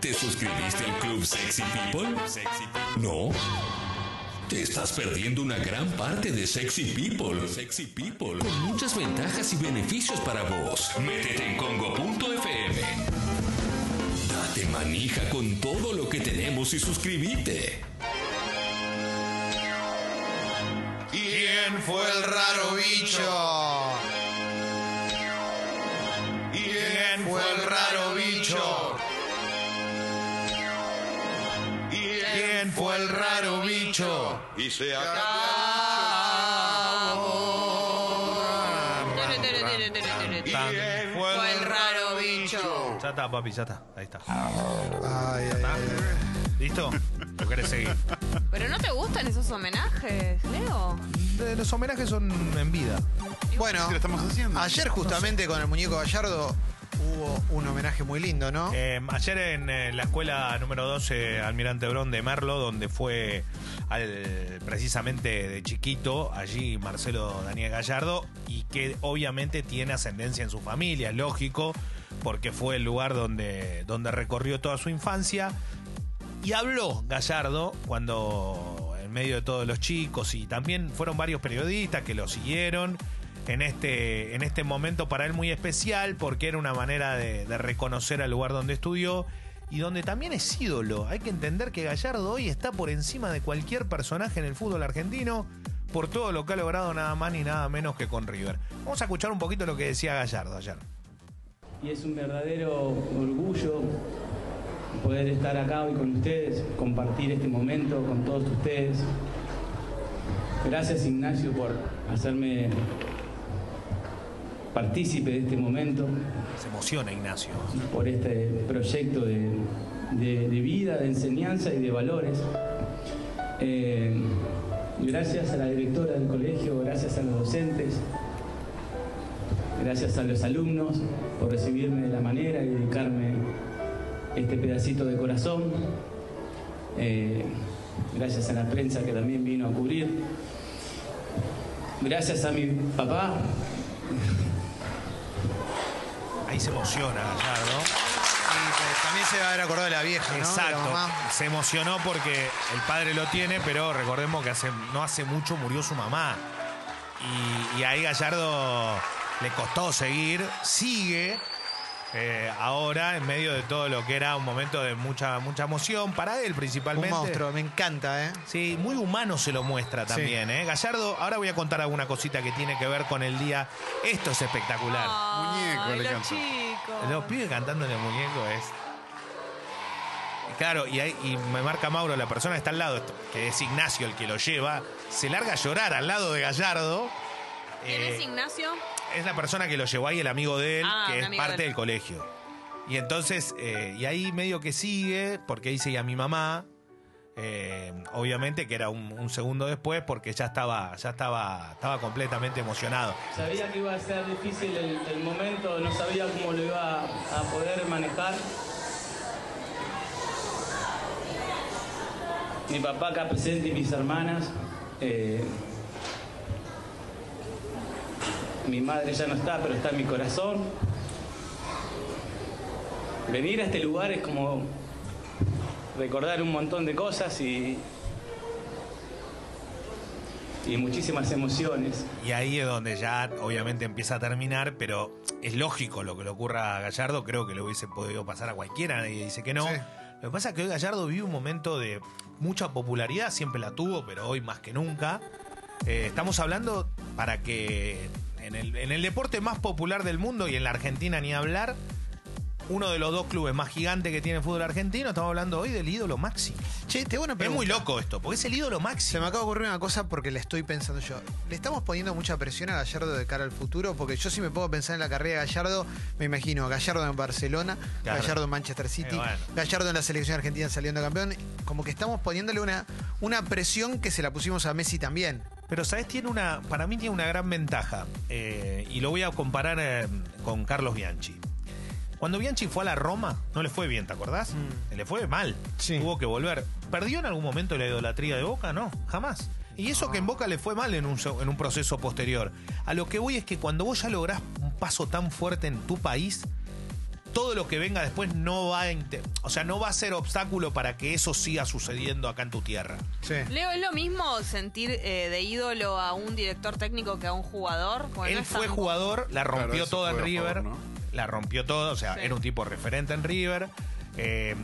¿Te suscribiste al Club Sexy People? ¿No? Te estás perdiendo una gran parte de Sexy People. Sexy People. Con muchas ventajas y beneficios para vos. Métete en congo.fm. Date manija con todo lo que tenemos y suscríbete. ¿Quién fue el raro bicho? ¿Quién fue el raro bicho? Y se ¿Quién fue el raro bicho? Ya está, papi, ya está. Ahí está. Ay, ay, ay. ¿Listo? ¿O querés seguir? Pero no te gustan esos homenajes, Leo. De- los homenajes son en vida. Bueno, ¿Qué lo estamos haciendo? ayer justamente con el muñeco Gallardo hubo un homenaje muy lindo, ¿no? Eh, ayer en eh, la escuela número 12 Almirante Brón de Merlo, donde fue precisamente de chiquito, allí Marcelo Daniel Gallardo, y que obviamente tiene ascendencia en su familia, lógico, porque fue el lugar donde, donde recorrió toda su infancia. Y habló Gallardo cuando en medio de todos los chicos y también fueron varios periodistas que lo siguieron en este, en este momento para él muy especial porque era una manera de, de reconocer al lugar donde estudió y donde también es ídolo. Hay que entender que Gallardo hoy está por encima de cualquier personaje en el fútbol argentino por todo lo que ha logrado nada más ni nada menos que con River. Vamos a escuchar un poquito lo que decía Gallardo ayer. Y es un verdadero orgullo poder estar acá hoy con ustedes, compartir este momento con todos ustedes. Gracias Ignacio por hacerme partícipe de este momento, Se emociona Ignacio. por este proyecto de, de- de vida, de enseñanza y de valores. Eh, gracias a la directora del colegio, gracias a los docentes, Gracias a los alumnos por recibirme de la manera y dedicarme este pedacito de corazón. Eh, gracias a la prensa que también vino a cubrir. Gracias a mi papá. Ahí se emociona Gallardo. Y también se va a haber acordado de la vieja, ¿no? De la Exacto. mamá. Se emocionó porque el padre lo tiene, pero recordemos que hace, no hace mucho murió su mamá. Y, y ahí Gallardo le costó seguir, sigue eh, ahora en medio de todo lo que era un momento de mucha, mucha emoción, para él Un principalmente. monstruo, me encanta, ¿eh? Sí, muy humano se lo muestra también, ¿eh? Gallardo, ahora voy a contar alguna cosita que tiene que ver con el día. Esto es espectacular. Muñeco Ay, le los chicos. Los pibes cantando en el muñeco es. Claro, y, ahí- y me marca Mauro, la persona que está al lado, esto, que es Ignacio el que lo lleva, se larga a llorar al lado de Gallardo. ¿Quién Eh, es Ignacio? Es la persona que lo llevó ahí, el amigo de él, Ah, que es amigo parte de él. del colegio. Y entonces, eh, y ahí medio que sigue, porque dice y a mi mamá, eh, obviamente que era un, un segundo después, porque ya estaba, ya estaba, estaba completamente emocionado. Sabía que iba a ser difícil el, el momento, no sabía cómo lo iba a poder manejar. Mi papá acá presente y mis hermanas. eh, mi madre ya no está, pero está en mi corazón. Venir a este lugar es como recordar un montón de cosas y, y muchísimas emociones. Y ahí es donde ya obviamente empieza a terminar, pero es lógico lo que le ocurra a Gallardo, creo que le hubiese podido pasar a cualquiera, nadie dice que no. Sí. Lo que pasa es que hoy Gallardo vive un momento de mucha popularidad, siempre la tuvo, pero hoy más que nunca. Eh, estamos hablando para que en el, en el deporte más popular del mundo y en la Argentina ni hablar, uno de los dos clubes más gigantes que tiene el fútbol argentino, estamos hablando hoy del ídolo máximo. Che, te bueno Es muy loco esto, porque es el ídolo Se máximo. me acaba de ocurrir una cosa porque le estoy pensando yo. ¿Le estamos poniendo mucha presión a Gallardo de cara al futuro? Porque yo si me puedo pensar en la carrera de Gallardo, me imagino Gallardo en Barcelona, Claro. Gallardo en Manchester City, Eh, bueno. Gallardo en la selección argentina saliendo campeón. Como que estamos poniéndole una, una presión que se la pusimos a Messi también. Pero, ¿sabes? Tiene una, para mí tiene una gran ventaja. eh, y lo voy a comparar eh, con Carlos Bianchi. Cuando Bianchi fue a la Roma, no le fue bien, ¿te acordás? Le fue mal. Sí. Tuvo que volver. ¿Perdió en algún momento la idolatría de Boca? No, jamás. Y eso que en Boca le fue mal en un, en un proceso posterior. A lo que voy es que cuando vos ya lográs un paso tan fuerte en tu país, todo lo que venga después no va a, o sea, no va a ser obstáculo para que eso siga sucediendo acá en tu tierra. Sí. Leo, ¿es lo mismo sentir eh, de ídolo a un director técnico que a un jugador? Porque Él no fue tan- jugador, la Claro, rompió eso toda en River, favor, ¿no? la rompió todo, o sea, Sí. era un tipo referente en River, eh,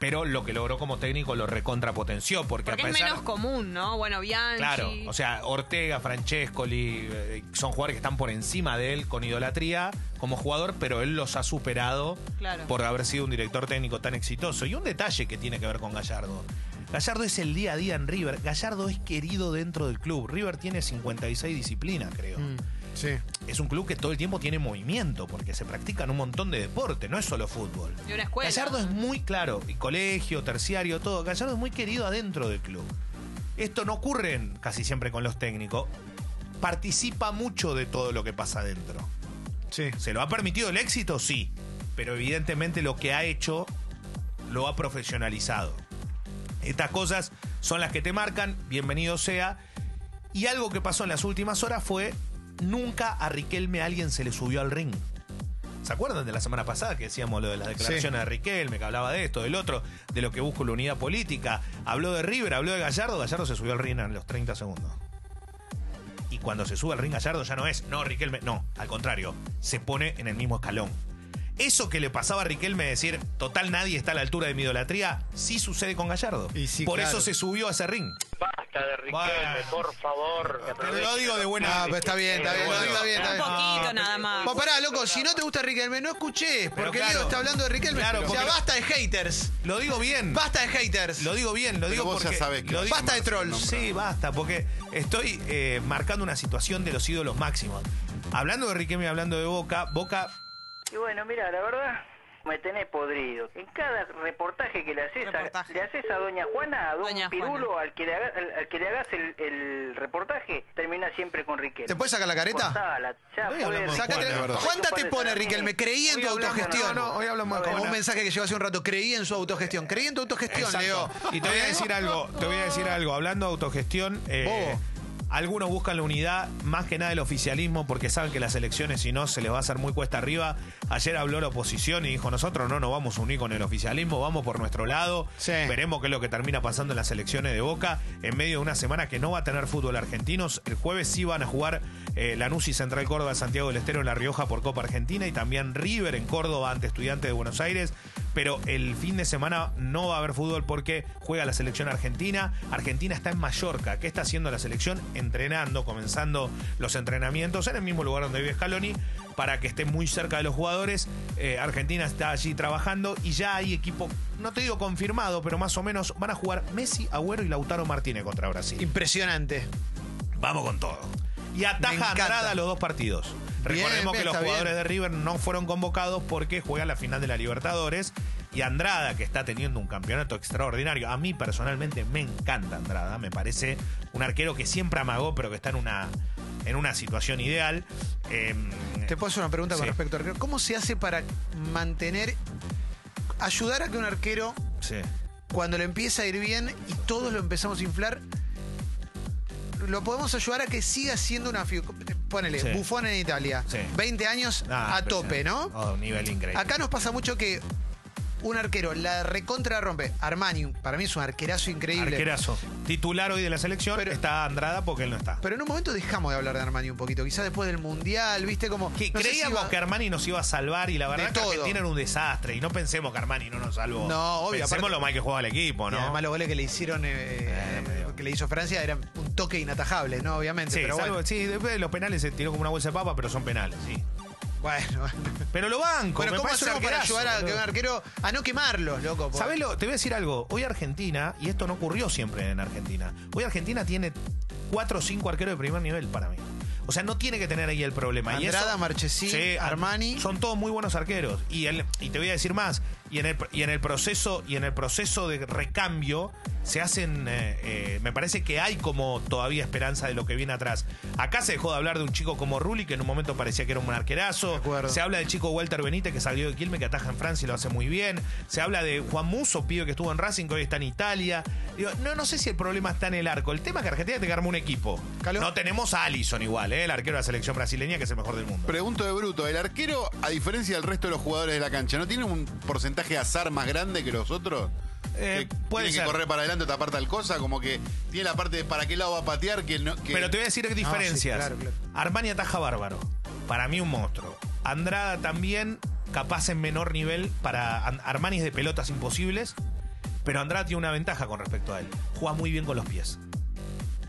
pero lo que logró como técnico lo recontrapotenció, porque, Porque a es pesar... menos común, ¿no? Bueno, Bianchi. Claro, o sea, Ortega, Francescoli, eh, son jugadores que están por encima de él con idolatría como jugador, pero él los ha superado Claro. por haber sido un director técnico tan exitoso. Y un detalle que tiene que ver con Gallardo. Gallardo es el día a día en River. Gallardo es querido dentro del club. River tiene 56 disciplinas, creo. Mm, sí. Es un club que todo el tiempo tiene movimiento, porque se practican un montón de deporte, no es solo fútbol. Y una escuela. Gallardo es muy claro, y colegio, terciario, todo. Gallardo es muy querido adentro del club. Esto no ocurre casi siempre con los técnicos. Participa mucho de todo lo que pasa adentro. Sí. ¿Se lo ha permitido el éxito? Sí. Pero evidentemente lo que ha hecho lo ha profesionalizado. Estas cosas son las que te marcan, bienvenido sea. Y algo que pasó en las últimas horas fue, nunca a Riquelme alguien se le subió al ring. ¿Se acuerdan de la semana pasada que decíamos lo de las declaraciones de Riquelme, que hablaba de esto, del otro, de lo que busca la unidad política? Habló de River, habló de Gallardo, Gallardo se subió al ring en los 30 segundos. Y cuando se sube al ring Gallardo ya no es, no, Riquelme, no, al contrario, se pone en el mismo escalón. Eso que le pasaba a Riquelme decir, total nadie está a la altura de mi idolatría, sí sucede con Gallardo. Y sí, Por claro. eso se subió a ese ring. Basta de Riquelme, Bueno. por favor. que Pero aproveche lo digo de buena. Ah, pero está bien, está bien, Bueno. está bien, está Un bien. poquito nada más. Vos pará, loco, si no te gusta Riquelme, no escuches, Pero porque claro. Leo está hablando de Riquelme. Claro, o sea, basta de haters. Lo digo bien. Basta de haters. Lo digo bien, lo Pero digo vos ya porque. sabés que lo digo- Basta de trolls. Sí, basta, porque estoy eh, marcando una situación de los ídolos máximos. Hablando de Riquelme y hablando de Boca, Boca Y bueno, mira, la verdad, me tenés podrido. En cada reportaje que le haces, a, le haces a Doña Juana, a Don Doña Pirulo, al que, le haga- al, al que le hagas el, el reportaje, termina siempre con Riquelme. ¿Te puedes sacar la careta? Cortala, ya. Sácate-. ¿Cuántas te pone. Riquelme? Creí en tu autogestión. no, no, hoy hablamos Como un mensaje que llegó hace un rato. Creí en su autogestión. Creí en tu autogestión, Exacto. Leo. Y te voy a decir algo, te voy a decir algo. Hablando de autogestión, eh, Bobo. Algunos buscan la unidad, más que nada el oficialismo, porque saben que las elecciones, si no, se les va a hacer muy cuesta arriba. Ayer habló la oposición y dijo, nosotros no nos vamos a unir con el oficialismo, vamos por nuestro lado. Sí. Veremos qué es lo que termina pasando en las elecciones de Boca, en medio de una semana que no va a tener fútbol argentinos. El jueves sí van a jugar eh, Lanús y Central Córdoba, Santiago del Estero en La Rioja por Copa Argentina y también River en Córdoba ante Estudiantes de Buenos Aires. Pero el fin de semana no va a haber fútbol porque juega la selección argentina. Argentina está en Mallorca. ¿Qué está haciendo la selección? Entrenando, comenzando los entrenamientos en el mismo lugar donde vive Scaloni para que esté muy cerca de los jugadores. Eh, Argentina está allí trabajando y ya hay equipo, no te digo confirmado, pero más o menos van a jugar Messi, Agüero y Lautaro Martínez contra Brasil. Impresionante. Vamos con todo. Y ataja encanta. Andrada los dos partidos. Bien, Recordemos bien, que los jugadores bien. de River no fueron convocados porque juegan la final de la Libertadores. Y Andrada, que está teniendo un campeonato extraordinario. A mí personalmente me encanta Andrada. Me parece un arquero que siempre amagó, pero que está en una, en una situación ideal. Eh, Te puedo hacer una pregunta con respecto al arquero. ¿Cómo se hace para mantener, ayudar a que un arquero, sí. cuando le empieza a ir bien y todos lo empezamos a inflar, lo podemos ayudar a que siga siendo una figura? Ponele, Sí. Buffon en Italia. Sí. 20 años Ah, a tope, ¿no? Oh, nivel increíble. Acá nos pasa mucho que un arquero la recontra rompe. Armani, para mí es un arquerazo increíble. Arquerazo. Titular hoy de la selección Pero- está Andrada porque él no está. Pero en un momento dejamos de hablar de Armani un poquito. Quizás después del Mundial, ¿viste? Como. Que no si creíamos iba- que Armani nos iba a salvar y la verdad De que todo. Argentina era un desastre. Y no pensemos que Armani no nos salvó. No, obvio, Pensemos aparte- lo mal que juega el equipo, Y ¿no? además los goles que le hicieron, eh, Eh, que le hizo Francia, eran un toque inatajable, ¿no? Obviamente. Sí, pero salvo- bueno. sí, después de los penales se tiró como una bolsa de papa, pero son penales, sí. Bueno, Pero lo banco. Pero me ¿cómo hacemos para ayudar a que un arquero a no quemarlos, loco? ¿Sabés lo? Te voy a decir algo. Hoy Argentina, y esto no ocurrió siempre en Argentina, hoy Argentina tiene cuatro o cinco arqueros de primer nivel para mí. O sea, no tiene que tener ahí el problema. Andrada, Marchesín, Sí, Armani. Son todos muy buenos arqueros. Y, el, y te voy a decir más. y en el, y en el proceso y en el proceso de recambio se hacen eh, eh, me parece que hay como todavía esperanza de lo que viene atrás. Acá se dejó de hablar de un chico como Rulli que en un momento parecía que era un arquerazo se habla del chico Walter Benítez que salió de Quilmes que ataja en Francia y lo hace muy bien. Se habla de Juan Muso pibe que estuvo en Racing que hoy está en Italia. Digo, no no sé si el problema está en el arco. El tema es que Argentina tiene que armar un equipo. Caló. no tenemos a Allison igual eh, el arquero de la selección brasileña que es el mejor del mundo. Pregunto de bruto, ¿el arquero, a diferencia del resto de los jugadores de la cancha, no tiene un porcentaje de azar más grande que los otros? Eh, que puede tiene ser. que correr para adelante tapar tal cosa, como que tiene la parte de para qué lado va a patear que no. que- Pero te voy a decir diferencias. claro, claro. Armani ataja bárbaro. Para mí un monstruo. Andrada también, capaz en menor nivel. Para An- Armani es de pelotas imposibles. Pero Andrada tiene una ventaja con respecto a él. Juega muy bien con los pies.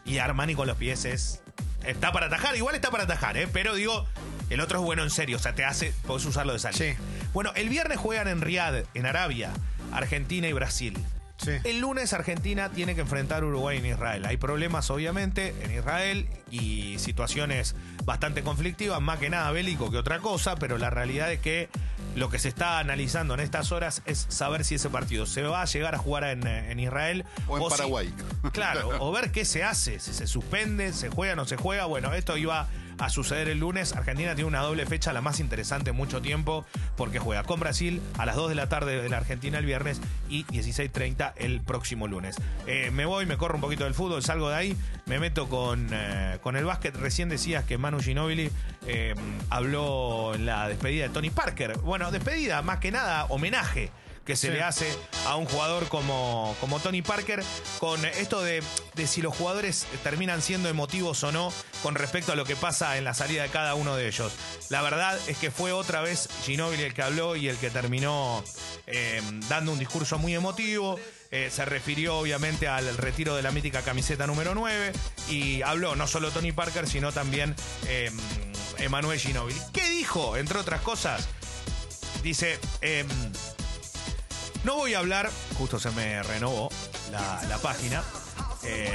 Y Armani con los pies es. Está para atajar, igual está para atajar, ¿eh? Pero digo, el otro es bueno en serio. O sea, te hace. Podés usarlo de salida. Sí. Bueno, el viernes juegan en Riad, en Arabia, Argentina y Brasil. Sí. El lunes Argentina tiene que enfrentar a Uruguay en Israel. Hay problemas obviamente en Israel y situaciones bastante conflictivas, más que nada bélico que otra cosa, pero la realidad es que lo que se está analizando en estas horas es saber si ese partido se va a llegar a jugar en, eh, en Israel O en Paraguay. claro, o ver qué se hace, si se suspende, se juega, no se juega. Bueno, esto iba a suceder el lunes. Argentina tiene una doble fecha, la más interesante en mucho tiempo, porque juega con Brasil a las 2 de la tarde de la Argentina el viernes y 16.30 el próximo lunes. Eh, me voy, me corro un poquito del fútbol, salgo de ahí, me meto con, eh, con el básquet. Recién decías que Manu Ginóbili eh, habló en la despedida de Tony Parker. Bueno, despedida, más que nada, homenaje que se Sí. le hace a un jugador como, como Tony Parker con esto de, de si los jugadores terminan siendo emotivos o no con respecto a lo que pasa en la salida de cada uno de ellos. La verdad es que fue otra vez Ginóbili el que habló y el que terminó eh, dando un discurso muy emotivo. Eh, se refirió obviamente al retiro de la mítica camiseta número 9 y habló no solo Tony Parker, sino también eh, Emanuel Ginóbili. ¿Qué dijo? Entre otras cosas, dice... em, no voy a hablar, justo se me renovó la, la página. Eh,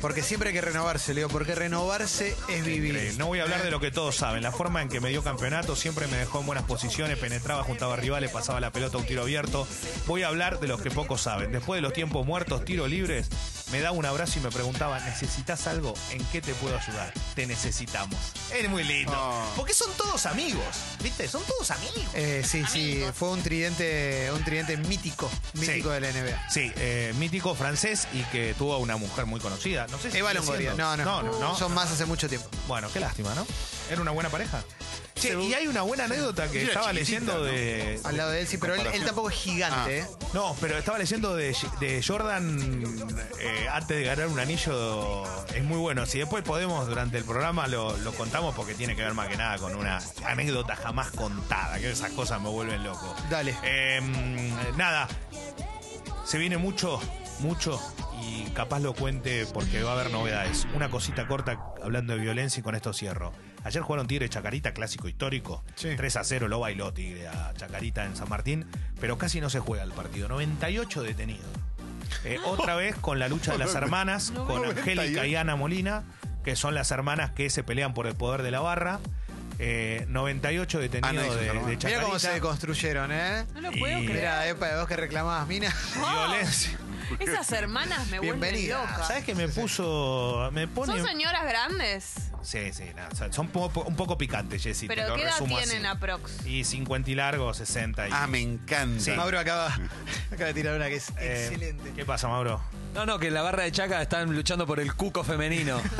Porque siempre hay que renovarse, Leo, porque renovarse es vivir. increíble. No voy a hablar de lo que todos saben. La forma en que me dio campeonato siempre me dejó en buenas posiciones, penetraba, juntaba rivales, pasaba la pelota a un tiro abierto. Voy a hablar de lo que pocos saben. Después de los tiempos muertos, tiros libres, me daba un abrazo y me preguntaba, ¿necesitas algo? ¿En qué te puedo ayudar? Te necesitamos. Es muy lindo. Oh. Porque son todos amigos, ¿viste? Son todos amigos. Eh, sí, sí, fue un tridente, un tridente mítico, mítico Sí. de la NBA. Sí, eh, mítico francés y que tuvo una mujer muy conocida. No sé si Eva Longoria. siendo. No, no, no, no. Son más hace mucho tiempo. Bueno, qué lástima, ¿no? Era una buena pareja. Che, y hay una buena anécdota que estaba leyendo ¿no? de. Al lado de él, sí, pero él, tampoco es gigante, ¿eh? No, pero estaba leyendo de, de Jordan eh, antes de ganar un anillo. Es muy bueno. Si después podemos, durante el programa, lo, lo contamos porque tiene que ver más que nada con una anécdota jamás contada. Que esas cosas me vuelven loco. Dale. Eh, nada. Se viene mucho, mucho. Y capaz lo cuente porque va a haber novedades. Una cosita corta hablando de violencia y con esto cierro. Ayer jugaron Tigre Chacarita, clásico histórico. Sí. 3 a 0 lo bailó Tigre a Chacarita en San Martín. Pero casi no se juega el partido. 98 detenidos. Eh, otra vez con la lucha de las hermanas, con Angélica y Ana Molina, que son las hermanas que se pelean por el poder de la barra. Eh, 98 detenidos sus de, de hermanas. Mira Chacarita. cómo se construyeron, ¿eh? No lo Y- puedo creer. Mira, epa, vos que reclamabas, Mina. Violencia. Esas hermanas me vuelven loca. ¿Sabes qué me puso? Me pone. ¿Son señoras grandes? Sí, sí, son un poco picantes, Jessy. Pero lo tienen así. aprox? Y 50 y largo, 60 y. Ah, me encanta. Sí. Mauro acaba, acaba de tirar una que es eh, excelente. ¿Qué pasa, Mauro? No, no, que en la barra de Chaca están luchando por el cuco femenino.